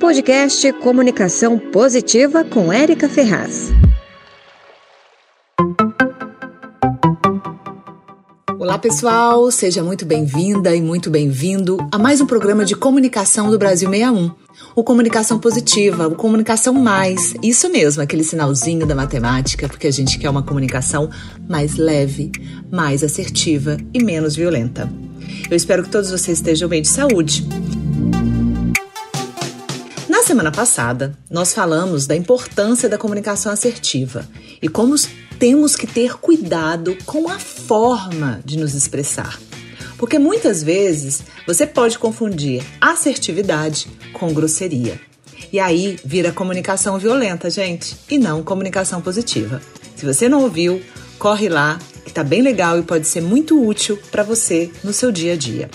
Podcast Comunicação Positiva com Érica Ferraz. Olá, pessoal! Seja muito bem-vinda e muito bem-vindo a mais um programa de comunicação do Brasil 61. O Comunicação Positiva, o Comunicação Mais. Isso mesmo, aquele sinalzinho da matemática, porque a gente quer uma comunicação mais leve, mais assertiva e menos violenta. Eu espero que todos vocês estejam bem de saúde. Na semana passada, nós falamos da importância da comunicação assertiva e como temos que ter cuidado com a forma de nos expressar. Porque muitas vezes você pode confundir assertividade com grosseria. E aí vira comunicação violenta, gente, e não comunicação positiva. Se você não ouviu, corre lá, que tá bem legal e pode ser muito útil para você no seu dia a dia.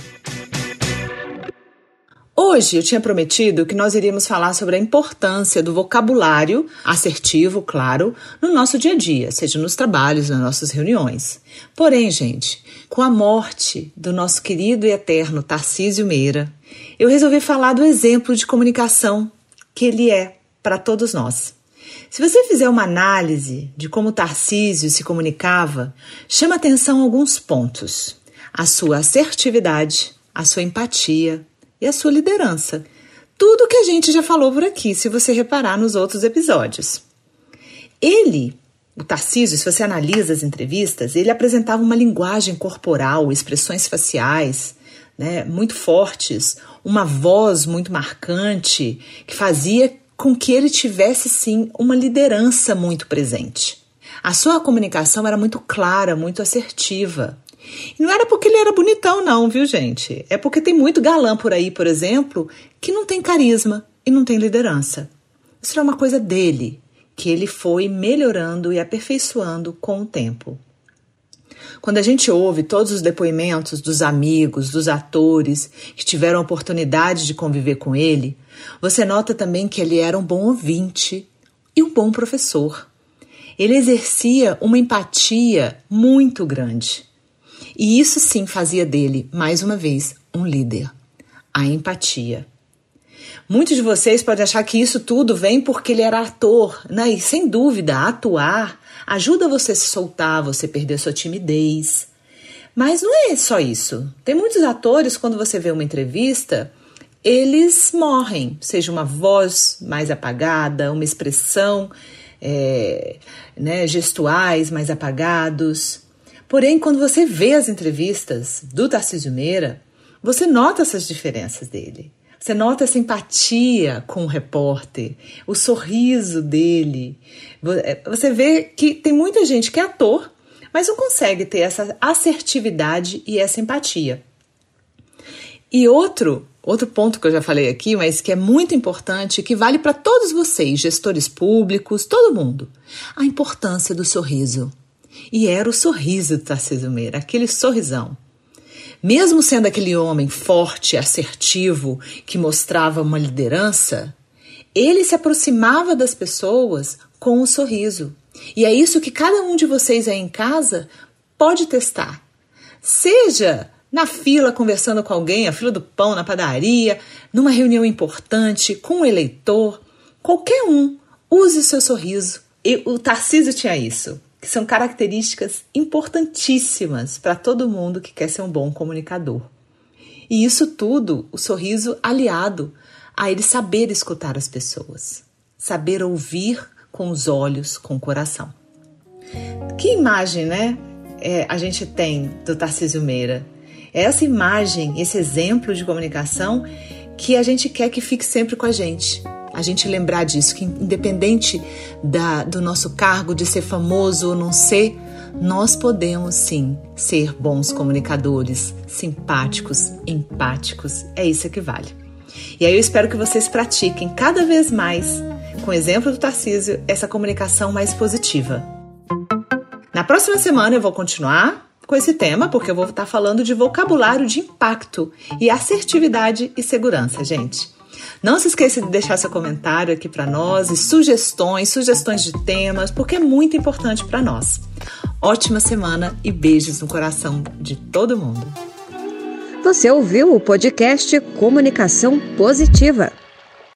Hoje eu tinha prometido que nós iríamos falar sobre a importância do vocabulário assertivo, claro, no nosso dia a dia, seja nos trabalhos, nas nossas reuniões. Porém, gente, com a morte do nosso querido e eterno Tarcísio Meira, eu resolvi falar do exemplo de comunicação que ele é para todos nós. Se você fizer uma análise de como Tarcísio se comunicava, chama atenção alguns pontos: a sua assertividade, a sua empatia, e a sua liderança. Tudo que a gente já falou por aqui, se você reparar nos outros episódios. Ele, o Tarcísio, se você analisa as entrevistas, ele apresentava uma linguagem corporal, expressões faciais, né, muito fortes, uma voz muito marcante, que fazia com que ele tivesse sim uma liderança muito presente. A sua comunicação era muito clara, muito assertiva. E não era porque ele era bonitão, não, viu, gente? É porque tem muito galã por aí, por exemplo, que não tem carisma e não tem liderança. Isso é uma coisa dele, que ele foi melhorando e aperfeiçoando com o tempo. Quando a gente ouve todos os depoimentos dos amigos, dos atores que tiveram a oportunidade de conviver com ele, você nota também que ele era um bom ouvinte e um bom professor. Ele exercia uma empatia muito grande. E isso sim fazia dele, mais uma vez, um líder. A empatia. Muitos de vocês podem achar que isso tudo vem porque ele era ator, né? E sem dúvida, atuar ajuda você a se soltar, você perder sua timidez. Mas não é só isso. Tem muitos atores, quando você vê uma entrevista, eles morrem, seja uma voz mais apagada, uma expressão, é, né, gestuais mais apagados. Porém, quando você vê as entrevistas do Tarcísio Meira, você nota essas diferenças dele. Você nota essa empatia com o repórter, o sorriso dele. É, você vê que tem muita gente que é ator, mas não consegue ter essa assertividade e essa empatia. E outro, outro ponto que eu já falei aqui, mas que é muito importante, que vale para todos vocês, gestores públicos, todo mundo, a importância do sorriso. E era o sorriso do Tarcísio Meira, aquele sorrisão. Mesmo sendo aquele homem forte, assertivo, que mostrava uma liderança, ele se aproximava das pessoas com um sorriso. E é isso que cada um de vocês aí em casa pode testar. Seja na fila conversando com alguém, a fila do pão, na padaria, numa reunião importante, com um eleitor, qualquer um, use o seu sorriso. E o Tarcísio tinha isso que são características importantíssimas para todo mundo que quer ser um bom comunicador. E isso tudo, o sorriso aliado a ele saber escutar as pessoas, saber ouvir com os olhos, com o coração. Que imagem, né? É, a gente tem do Tarcísio Meira. É essa imagem, esse exemplo de comunicação que a gente quer que fique sempre com a gente a gente lembrar disso, que independente da, do nosso cargo de ser famoso ou não ser, nós podemos sim ser bons comunicadores, simpáticos, empáticos. É isso que vale. E aí eu espero que vocês pratiquem cada vez mais, com o exemplo do Tarcísio, essa comunicação mais positiva. Na próxima semana eu vou continuar com esse tema, porque eu vou estar falando de vocabulário de impacto e assertividade e segurança, gente. Não se esqueça de deixar seu comentário aqui para nós e sugestões, sugestões de temas, porque é muito importante para nós. Ótima semana e beijos no coração de todo mundo. Você ouviu o podcast Comunicação Positiva.